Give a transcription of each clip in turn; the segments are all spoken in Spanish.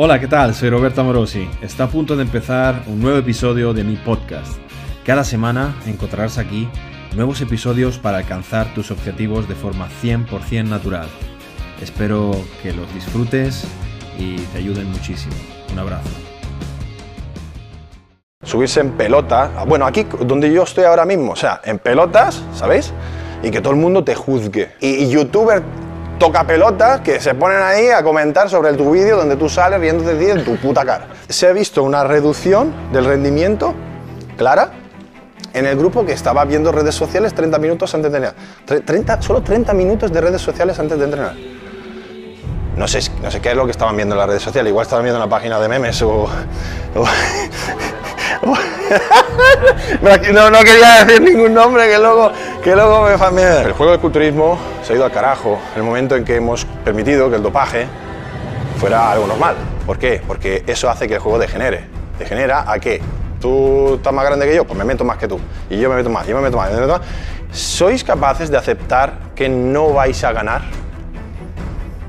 Hola, ¿qué tal? Soy Roberto Amorosi. Está a punto de empezar un nuevo episodio de mi podcast. Cada semana encontrarás aquí nuevos episodios para alcanzar tus objetivos de forma 100% natural. Espero que los disfrutes y te ayuden muchísimo. Un abrazo. Subirse en pelota, bueno, aquí donde yo estoy ahora mismo, o sea, en pelotas, ¿sabéis? Y que todo el mundo te juzgue. Y, y youtuber toca pelotas que se ponen ahí a comentar sobre tu vídeo donde tú sales riéndote de en tu puta cara. Se ha visto una reducción del rendimiento clara en el grupo que estaba viendo redes sociales 30 minutos antes de entrenar. 30, solo 30 minutos de redes sociales antes de entrenar. No sé, no sé qué es lo que estaban viendo en las redes sociales, igual estaban viendo una página de memes o... no, quería decir ningún nombre que luego, que luego me. El juego de culturismo se ha ido al carajo el momento en que hemos permitido que el dopaje fuera algo normal. ¿Por qué? Porque eso hace que el juego degenere. ¿Degenera a qué? Tú estás más grande que yo, pues me meto más que tú. Y yo me meto más, yo me meto más, yo me meto más. ¿Sois capaces de aceptar que no vais a ganar?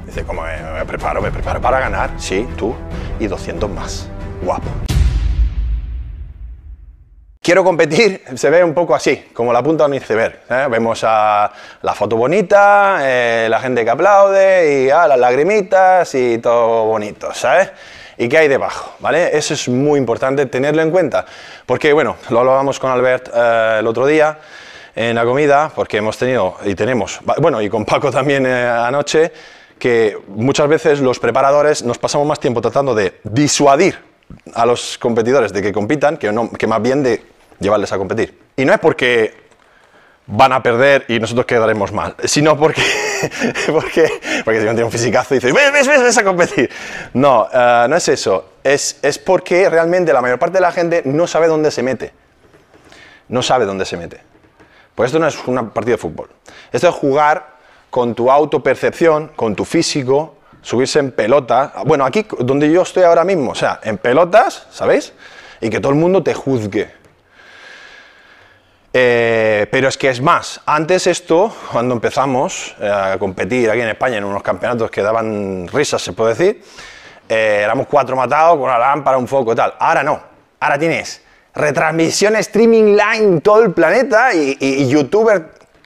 Dice, como me, me preparo, me preparo para ganar. Sí, tú y 200 más. Guapo. Quiero competir, se ve un poco así, como la punta de un iceberg. ¿eh? Vemos a la foto bonita, eh, la gente que aplaude y ah, las lagrimitas y todo bonito, ¿sabes? ¿Y qué hay debajo? ¿Vale? Eso es muy importante tenerlo en cuenta, porque bueno, lo hablábamos con Albert eh, el otro día en la comida, porque hemos tenido y tenemos, bueno, y con Paco también eh, anoche, que muchas veces los preparadores nos pasamos más tiempo tratando de disuadir a los competidores de que compitan que, no, que más bien de llevarles a competir. Y no es porque van a perder y nosotros quedaremos mal, sino porque, porque, porque si no tiene un fisicazo y dice, ves, ves, ves, ves a competir. No, uh, no es eso, es, es porque realmente la mayor parte de la gente no sabe dónde se mete. No sabe dónde se mete. Pues esto no es una partida de fútbol. Esto es jugar con tu autopercepción, con tu físico, subirse en pelota. Bueno, aquí donde yo estoy ahora mismo, o sea, en pelotas, ¿sabéis? Y que todo el mundo te juzgue. Eh, pero es que es más, antes esto, cuando empezamos eh, a competir aquí en España en unos campeonatos que daban risas, se puede decir, eh, éramos cuatro matados con una lámpara, un foco y tal. Ahora no, ahora tienes retransmisión streaming line todo el planeta y, y, y youtubers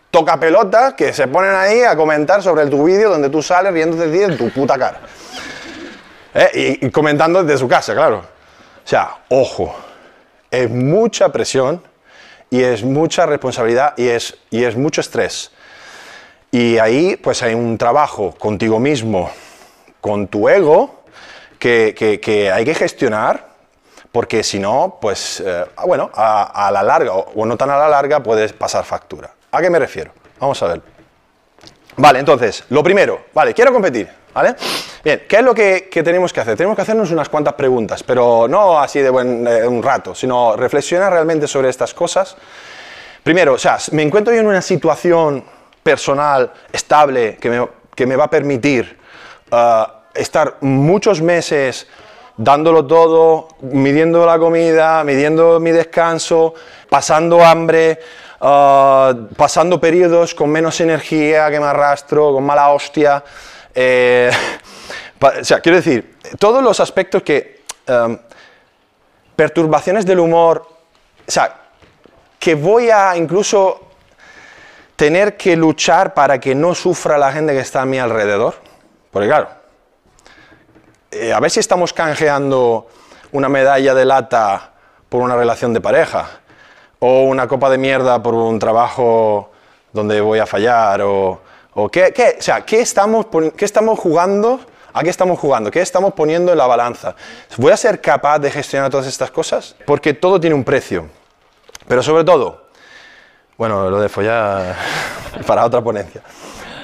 toca pelota que se ponen ahí a comentar sobre tu vídeo donde tú sales riéndote de ti en tu puta cara. Y, comentando desde su casa, claro. O sea, ojo, es mucha presión y es mucha responsabilidad y es, y es mucho estrés. Y ahí pues hay un trabajo contigo mismo, con tu ego, que, que, hay que gestionar porque si no, pues eh, bueno, a, a, la larga o no tan a la larga puedes pasar factura. ¿A qué me refiero? Vamos a ver. Vale, entonces, lo primero, vale, quiero competir, ¿vale? Bien, ¿qué es lo que, que tenemos que hacer? Tenemos que hacernos unas cuantas preguntas, pero no así de buen, eh, un rato, sino reflexionar realmente sobre estas cosas. Primero, o sea, me encuentro yo en una situación personal estable que me, que me va a permitir uh, estar muchos meses dándolo todo, midiendo la comida, midiendo mi descanso, pasando hambre, uh, pasando periodos con menos energía, que me arrastro, con mala hostia. Eh, o sea, quiero decir, todos los aspectos que... Um, perturbaciones del humor, o sea, que voy a incluso tener que luchar para que no sufra la gente que está a mi alrededor. Porque claro, eh, a ver si estamos canjeando una medalla de lata por una relación de pareja, o una copa de mierda por un trabajo donde voy a fallar, o, o ¿qué, qué, o sea, ¿qué, estamos, ¿qué estamos jugando? ¿A qué estamos jugando? ¿Qué estamos poniendo en la balanza? ¿Voy a ser capaz de gestionar todas estas cosas? Porque todo tiene un precio. Pero sobre todo, bueno, lo de follar para otra ponencia.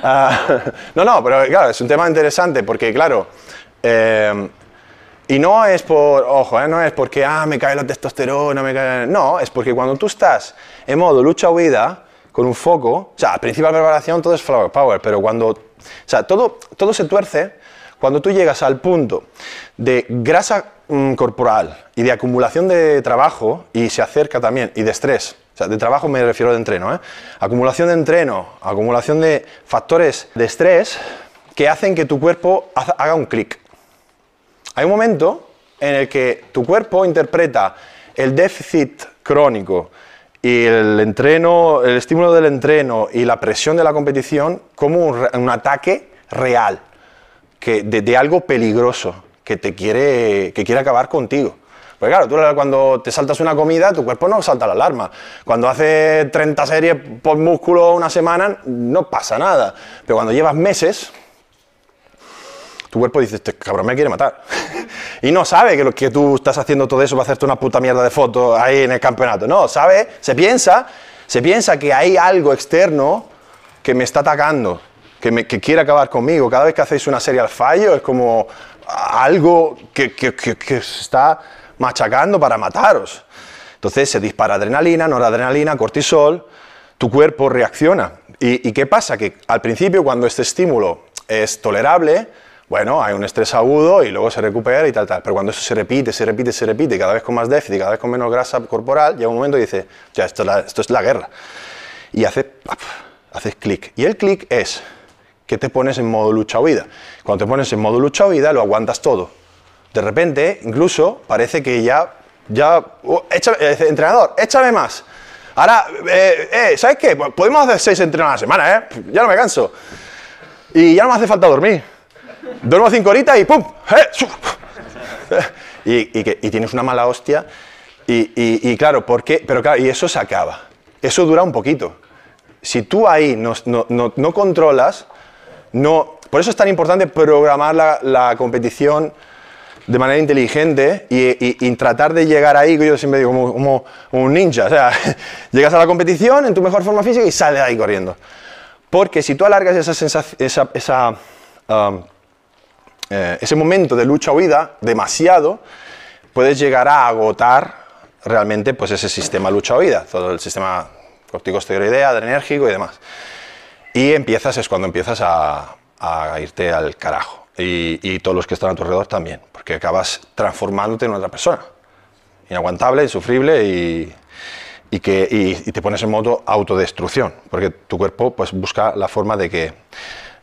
Uh, no, no, pero claro, es un tema interesante porque, claro, eh, y no es por, ojo, eh, no es porque, ah, me cae la testosterona, me cae... No, es porque cuando tú estás en modo lucha-huida, con un foco, o sea, al principio de la preparación todo es flower power, pero cuando, o sea, todo, todo se tuerce cuando tú llegas al punto de grasa mm, corporal y de acumulación de trabajo, y se acerca también, y de estrés, o sea, de trabajo me refiero de entreno, ¿eh? acumulación de entreno, acumulación de factores de estrés que hacen que tu cuerpo haga un clic. Hay un momento en el que tu cuerpo interpreta el déficit crónico y el estímulo del entreno y la presión de la competición como un, ataque real, que, de, algo peligroso que te quiere, que quiere acabar contigo. Porque claro, tú cuando te saltas una comida, tu cuerpo no salta la alarma. Cuando hace 30 series por músculo una semana, no pasa nada. Pero cuando llevas meses, tu cuerpo dice, este cabrón me quiere matar. y no sabe que lo que tú estás haciendo todo eso va a hacerte una puta mierda de fotos ahí en el campeonato. No, sabe, se piensa, se piensa que hay algo externo que me está atacando, que, me, que quiere acabar conmigo. Cada vez que hacéis una serie al fallo es como algo que, que, que está machacando para mataros. Entonces se dispara adrenalina, noradrenalina, cortisol, tu cuerpo reacciona. ¿Y, qué pasa? Que al principio cuando este estímulo es tolerable, bueno, hay un estrés agudo y luego se recupera y tal, tal. Pero cuando eso se repite, se repite, se repite, cada vez con más déficit, cada vez con menos grasa corporal, llega un momento y dice, ya, esto es la, esto es la guerra. Y hace, haces clic. Y el clic es que te pones en modo lucha-huida. Cuando te pones en modo lucha-huida, lo aguantas todo. De repente, incluso, parece que ya, ya, oh, eh, entrenador, échame más. Ahora, eh, eh, ¿sabes qué? Podemos hacer seis entrenos a la semana, ¿eh? Ya no me canso. Y ya no me hace falta dormir. Duermo cinco horitas y ¡pum! Y, y, tienes una mala hostia. Y, claro, ¿por qué? Pero claro, y eso se acaba. Eso dura un poquito. Si tú ahí no, no, no, controlas, no, por eso es tan importante programar la, la competición de manera inteligente y, tratar de llegar ahí, que yo siempre digo, como, un ninja. O sea, llegas a la competición en tu mejor forma física y sales ahí corriendo. Porque si tú alargas esa esa, um, eh, ese momento de lucha-huida demasiado, puedes llegar a agotar realmente pues, ese sistema lucha-huida, todo el sistema corticosteroidea, adrenérgico y demás. Y empiezas, es cuando empiezas a, irte al carajo. Y, todos los que están a tu alrededor también que acabas transformándote en otra persona. Inaguantable, insufrible y que, y, te pones en modo autodestrucción, porque tu cuerpo pues, busca la forma de que,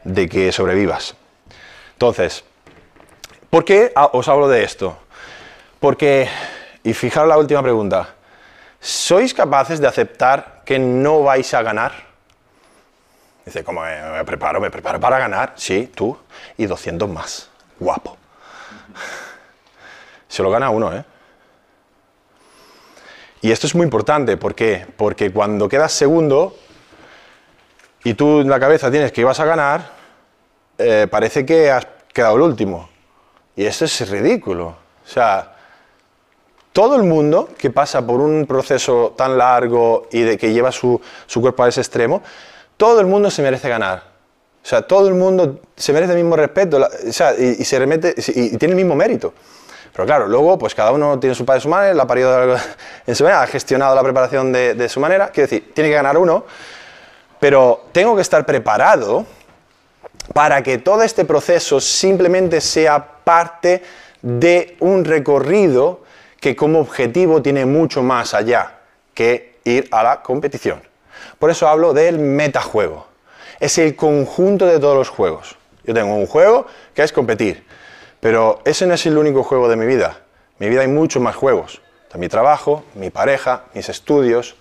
de que sobrevivas. Entonces, ¿por qué os hablo de esto? Porque, y fijaros la última pregunta, ¿sois capaces de aceptar que no vais a ganar? Dice, ¿cómo me preparo? ¿Me preparo para ganar? Sí, tú y 200 más. Guapo. Se lo gana uno, ¿eh? Y esto es muy importante, ¿por qué? Porque cuando quedas segundo y tú en la cabeza tienes que ibas a ganar, eh, parece que has quedado el último. Y esto es ridículo. O sea, todo el mundo que pasa por un proceso tan largo y de que lleva su, cuerpo a ese extremo, todo el mundo se merece ganar. O sea, todo el mundo se merece el mismo respeto o sea, y, se remete, y tiene el mismo mérito. Pero claro, luego pues cada uno tiene su padre, su madre, la ha en su manera, ha gestionado la preparación de, su manera. Quiero decir, tiene que ganar uno, pero tengo que estar preparado para que todo este proceso simplemente sea parte de un recorrido que como objetivo tiene mucho más allá que ir a la competición. Por eso hablo del metajuego. Es el conjunto de todos los juegos. Yo tengo un juego que es competir. Pero ese no es el único juego de mi vida. En mi vida hay muchos más juegos. Mi trabajo, mi pareja, mis estudios,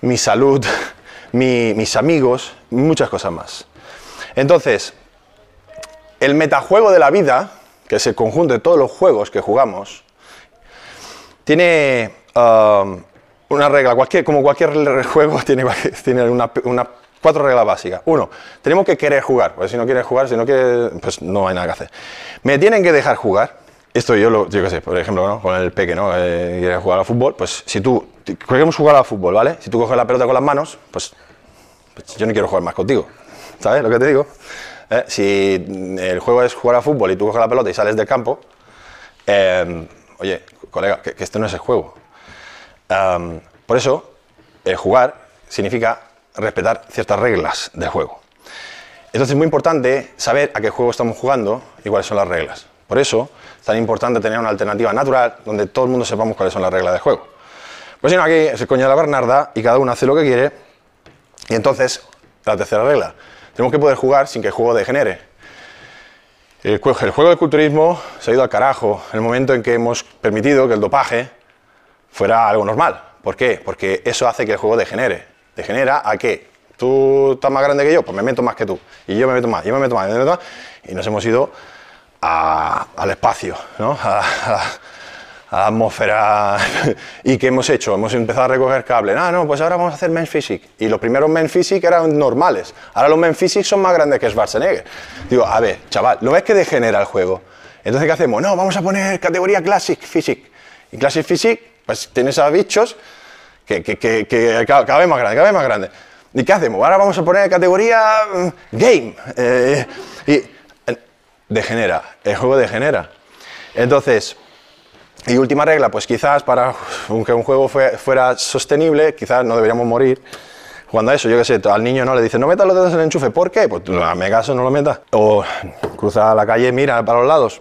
mi salud, mis amigos, muchas cosas más. Entonces, el metajuego de la vida, que es el conjunto de todos los juegos que jugamos, tiene um, una regla, como cualquier juego tiene, tiene una, Cuatro reglas básicas. Uno, tenemos que querer jugar, porque si no quieres jugar, si no quieres, pues no hay nada que hacer. Me tienen que dejar jugar. Esto yo lo, yo qué sé, por ejemplo, con el peque, ¿no? Eh, jugar al fútbol, pues si tú, queremos jugar al fútbol, ¿vale? Si tú coges la pelota con las manos, pues, pues yo no quiero jugar más contigo. ¿Sabes lo que te digo? Eh, si el juego es jugar al fútbol y tú coges la pelota y sales del campo, em, oye, colega, que, esto no es el juego. Em, por eso, el jugar significa respetar ciertas reglas del juego. Entonces es muy importante saber a qué juego estamos jugando y cuáles son las reglas. Por eso es tan importante tener una alternativa natural donde todo el mundo sepamos cuáles son las reglas del juego. Pues si no, aquí coño de la Bernarda y cada uno hace lo que quiere. Y entonces, la tercera regla, tenemos que poder jugar sin que el juego degenere. El, jue- el juego de culturismo se ha ido al carajo en el momento en que hemos permitido que el dopaje fuera algo normal. ¿Por qué? Porque eso hace que el juego degenere. ¿Degenera a qué? Tú estás más grande que yo, pues me meto más que tú. Y yo me meto más, yo me meto más, yo me meto más. Y nos hemos ido a- al espacio, ¿no? A, a atmósfera. ¿Y qué hemos hecho? Hemos empezado a recoger cable. Ah, no, pues ahora vamos a hacer Men Physics. Y los primeros Men Physics eran normales. Ahora los Men Physics son más grandes que Schwarzenegger. Digo, a ver, chaval, ¿lo ves que degenera el juego? Entonces, ¿qué hacemos? No, vamos a poner categoría Classic Physics. Y Classic Physics, pues tienes a bichos que, que, que, que cada, vez más grande, cada vez más grande. ¿Y qué hacemos? Ahora vamos a poner categoría mm, Game. Eh, y eh, degenera, el juego degenera. Entonces, y última regla, pues quizás para que un juego fue- fuera sostenible, quizás no deberíamos morir jugando a eso. Yo qué sé, al niño no le dicen, no metas los dedos en el enchufe. ¿Por qué? Pues me caso, no lo metas. O cruza la calle, mira para los lados.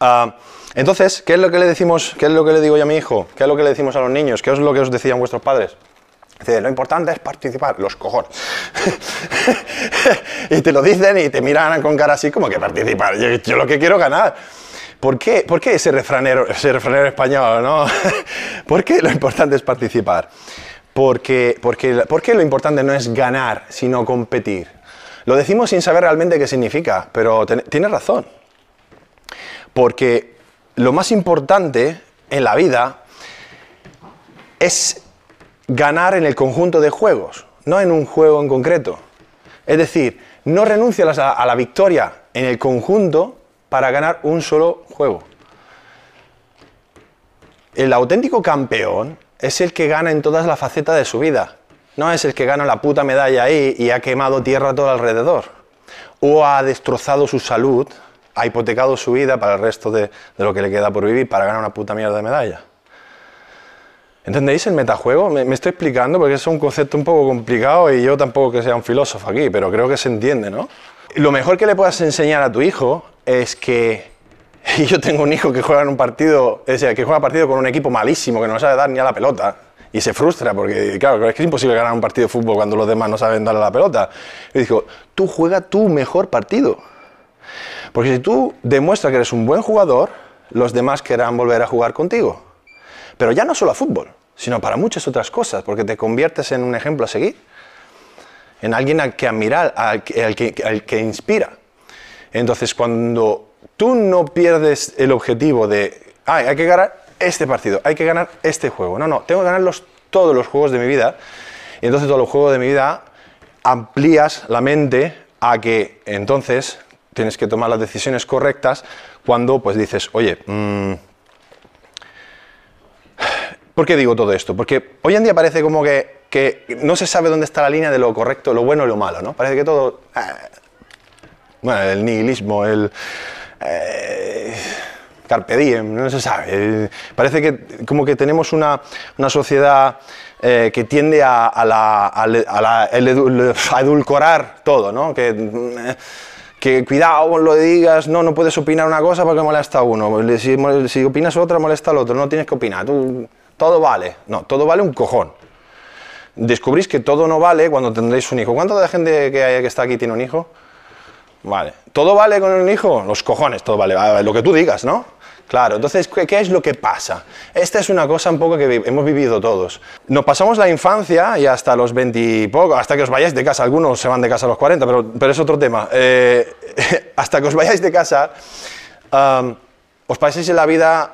Ah, entonces, ¿qué es lo que le decimos, qué es lo que le digo yo a mi hijo? ¿Qué es lo que le decimos a los niños? ¿Qué es lo que os decían vuestros padres? Dice, lo importante es participar, los cojones. y te lo dicen y te miran con cara así como que participar. Yo, yo lo que quiero ganar. ¿Por qué, ¿Por qué ese, refranero, ese refranero español? ¿no? ¿Por qué lo importante es participar? Porque, porque, porque lo importante no es ganar, sino competir. Lo decimos sin saber realmente qué significa, pero ten- tienes razón. Porque lo más importante en la vida es ganar en el conjunto de juegos, no en un juego en concreto. Es decir, no renuncias a, a la victoria en el conjunto para ganar un solo juego. El auténtico campeón es el que gana en todas las facetas de su vida. No es el que gana la puta medalla ahí y ha quemado tierra todo alrededor. O ha destrozado su salud, ha hipotecado su vida para el resto de, lo que le queda por vivir para ganar una puta mierda de medalla. ¿Entendéis el metajuego? Me, me estoy explicando porque es un concepto un poco complicado y yo tampoco que sea un filósofo aquí, pero creo que se entiende, ¿no? Lo mejor que le puedas enseñar a tu hijo es que yo tengo un hijo que juega en un partido, es decir, que juega partido con un equipo malísimo que no sabe dar ni a la pelota y se frustra porque, claro, es que es imposible ganar un partido de fútbol cuando los demás no saben darle a la pelota. Y digo, tú juega tu mejor partido. Porque si tú demuestras que eres un buen jugador, los demás querrán volver a jugar contigo. Pero ya no solo a fútbol, sino para muchas otras cosas, porque te conviertes en un ejemplo a seguir, en alguien al que admirar, al que inspira. Entonces, cuando tú no pierdes el objetivo de, "Ay, hay que ganar este partido, hay que ganar este juego. No, no, tengo que ganar todos los juegos de mi vida. Y entonces todos los juegos de mi vida amplías la mente a que entonces tienes que tomar las decisiones correctas cuando pues dices, oye, mm, ¿por qué digo todo esto? Porque hoy en día parece como que, que no se sabe dónde está la línea de lo correcto, lo bueno y lo malo, ¿no? Parece que todo... ah, bueno, el nihilismo, el eh, carpe diem, no se sabe. Eh, parece que como que tenemos una, una sociedad eh, que tiende a, a a a edulcorar todo, ¿no? Que, mm, que cuidado lo digas, no, no puedes opinar una cosa porque molesta a uno. Si, si opinas otra, molesta al otro. No tienes que opinar. Todo vale. No, todo vale un cojón descubrís que todo no vale cuando tendréis un hijo. ¿Cuánta gente que, hay, que está aquí tiene un hijo? Vale. ¿Todo vale con un hijo? Los cojones, todo vale. Lo que tú digas, ¿no? Claro, entonces, ¿qué, qué es lo que pasa? Esta es una cosa un poco que hemos vivido todos. Nos pasamos la infancia y hasta los 20 y poco, hasta que os vayáis de casa, algunos se van de casa a los 40, pero, pero es otro tema. Eh, hasta que os vayáis de casa, os paséis en la vida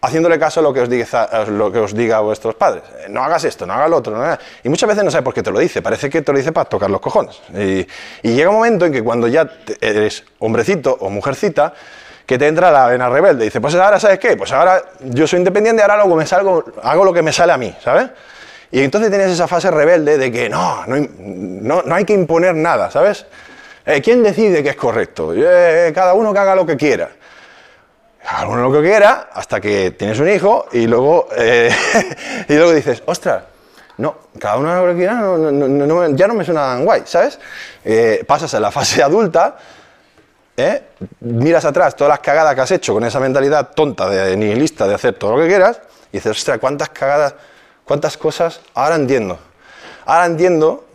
haciéndole caso a lo que os diga, vuestros padres. Eh, No hagas esto, no hagas lo otro. Y muchas veces no sabes por qué te lo dice. Parece que te lo dice para tocar los cojones. Y, llega un momento en que cuando ya eres hombrecito o mujercita, que te entra la vena rebelde. Y dice, pues ahora, ¿sabes qué? Pues ahora yo soy independiente, ahora luego me salgo, hago lo que me sale a mí, ¿sabes? Y entonces tienes esa fase rebelde de que no, no, no, hay que imponer nada, ¿sabes? Eh, ¿Quién decide que es correcto? Eh, cada uno que haga lo que quiera uno lo que quiera hasta que tienes un hijo y luego, eh, y luego dices, ostras, no, cada uno lo que quiera, no, no, no, ya no me suena tan guay, ¿sabes? Eh, pasas a la fase adulta, ¿eh? miras atrás todas las cagadas que has hecho con esa mentalidad tonta de nihilista de hacer todo lo que quieras y dices, ostras, cuántas cagadas, cuántas cosas, ahora entiendo. Ahora entiendo,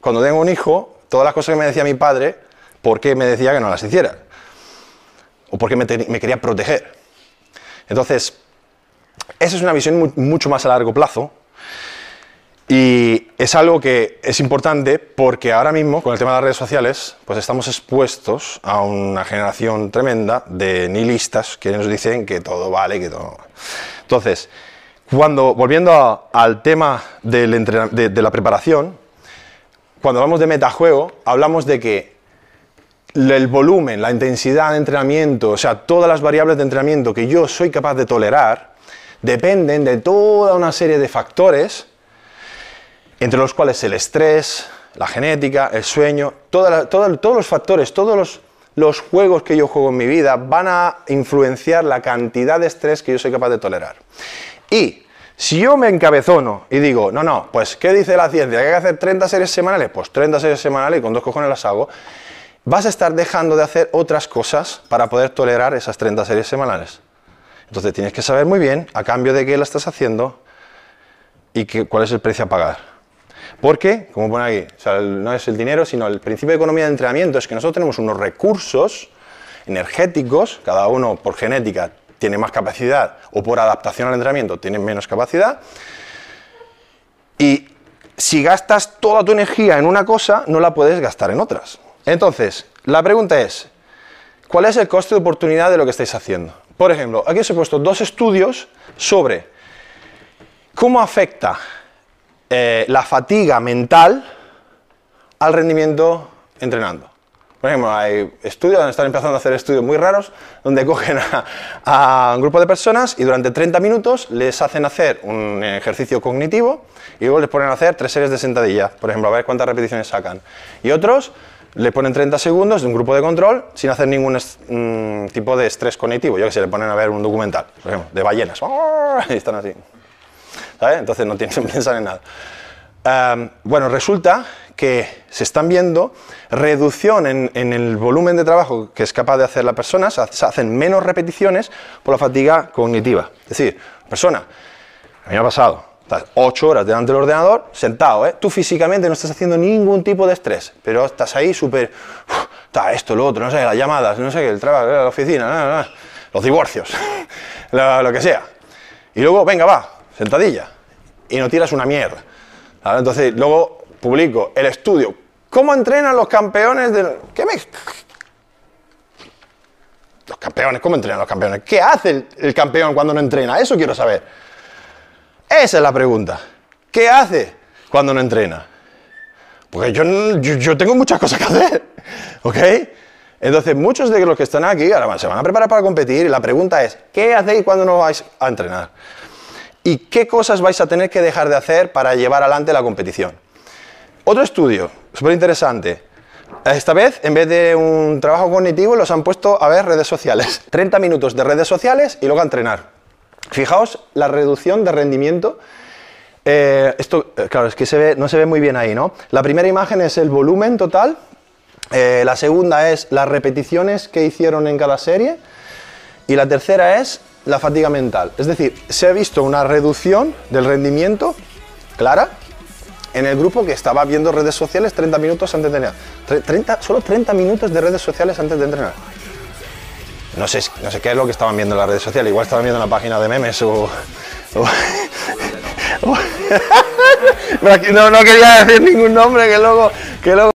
cuando tengo un hijo, todas las cosas que me decía mi padre, por qué me decía que no las hiciera. O porque me, me quería proteger. Entonces, esa es una visión mucho más a largo plazo y es algo que es importante porque ahora mismo, con el tema de las redes sociales, pues estamos expuestos a una generación tremenda de nihilistas que nos dicen que todo vale, que todo... Entonces, cuando, volviendo al tema de, la preparación, cuando hablamos de metajuego, hablamos de que el volumen, la intensidad de entrenamiento, o sea, todas las variables de entrenamiento que yo soy capaz de tolerar, dependen de toda una serie de factores entre los cuales el estrés, la genética, el sueño, todos los factores, todos los, juegos que yo juego en mi vida van a influenciar la cantidad de estrés que yo soy capaz de tolerar. Y si yo me encabezono y digo, no, no, pues ¿qué dice la ciencia? ¿Que hay que hacer 30 series semanales? Pues 30 series semanales y con dos cojones las hago. Vas a estar dejando de hacer otras cosas para poder tolerar esas 30 series semanales. Entonces tienes que saber muy bien a cambio de qué la estás haciendo y cuál es el precio a pagar. Porque, como pone aquí, no es el dinero, sino el principio de economía de entrenamiento es que nosotros tenemos unos recursos energéticos, cada uno por genética tiene más capacidad o por adaptación al entrenamiento tiene menos capacidad. Y si gastas toda tu energía en una cosa, no la puedes gastar en otras. Entonces, la pregunta es, ¿cuál es el coste de oportunidad de lo que estáis haciendo? Por ejemplo, aquí os he puesto dos estudios sobre cómo afecta eh, la fatiga mental al rendimiento entrenando. Por ejemplo, hay estudios, donde están empezando a hacer estudios muy raros, donde cogen a, un grupo de personas y durante 30 minutos les hacen hacer un ejercicio cognitivo y luego les ponen a hacer tres series de sentadillas, por ejemplo, a ver cuántas repeticiones sacan. Y otros le ponen 30 segundos de un grupo de control sin hacer ningún mm, tipo de estrés cognitivo. Yo que sé, le ponen a ver un documental, por ejemplo, de ballenas. Y están así. Entonces no tienen en nada. bueno, resulta que se están viendo reducción en, el volumen de trabajo que es capaz de hacer la persona, se hacen menos repeticiones por la fatiga cognitiva. Es decir, persona, a mí me ha pasado, estás ocho horas delante del ordenador, sentado, ¿eh? tú físicamente no estás haciendo ningún tipo de estrés, pero estás ahí súper, está esto, lo otro, no sé, las llamadas, no sé, el trabajo, la oficina, los divorcios, lo que sea. Y luego, venga, va, sentadilla, y no tiras una mierda. Entonces, luego publico el estudio. ¿Cómo entrenan los campeones de... ¿Qué me... Los campeones, ¿cómo entrenan los campeones? ¿Qué hace el, campeón cuando no entrena? Eso quiero saber. Esa es la pregunta. ¿Qué hace cuando no entrena? Porque yo, yo, tengo muchas cosas que hacer. ¿Ok? Entonces, muchos de los que están aquí ahora se van a preparar para competir y la pregunta es, ¿qué hacéis cuando no vais a entrenar? y qué cosas vais a tener que dejar de hacer para llevar adelante la competición. Otro estudio, súper interesante. Esta vez, en vez de un trabajo cognitivo, los han puesto a ver redes sociales. 30 minutos de redes sociales y luego a entrenar. Fijaos la reducción de rendimiento. Eh, esto, eh, claro, es que no se ve muy bien ahí, ¿no? La primera imagen es el volumen total. Eh, la segunda es las repeticiones que hicieron en cada serie. Y la tercera es la fatiga mental. Es decir, se ha visto una reducción del rendimiento clara en el grupo que estaba viendo redes sociales 30 minutos antes de entrenar. 30, solo 30 minutos de redes sociales antes de entrenar. No sé, no sé qué es lo que estaban viendo en las redes sociales, igual estaban viendo una página de memes o... no, no quería decir ningún nombre que luego... Que luego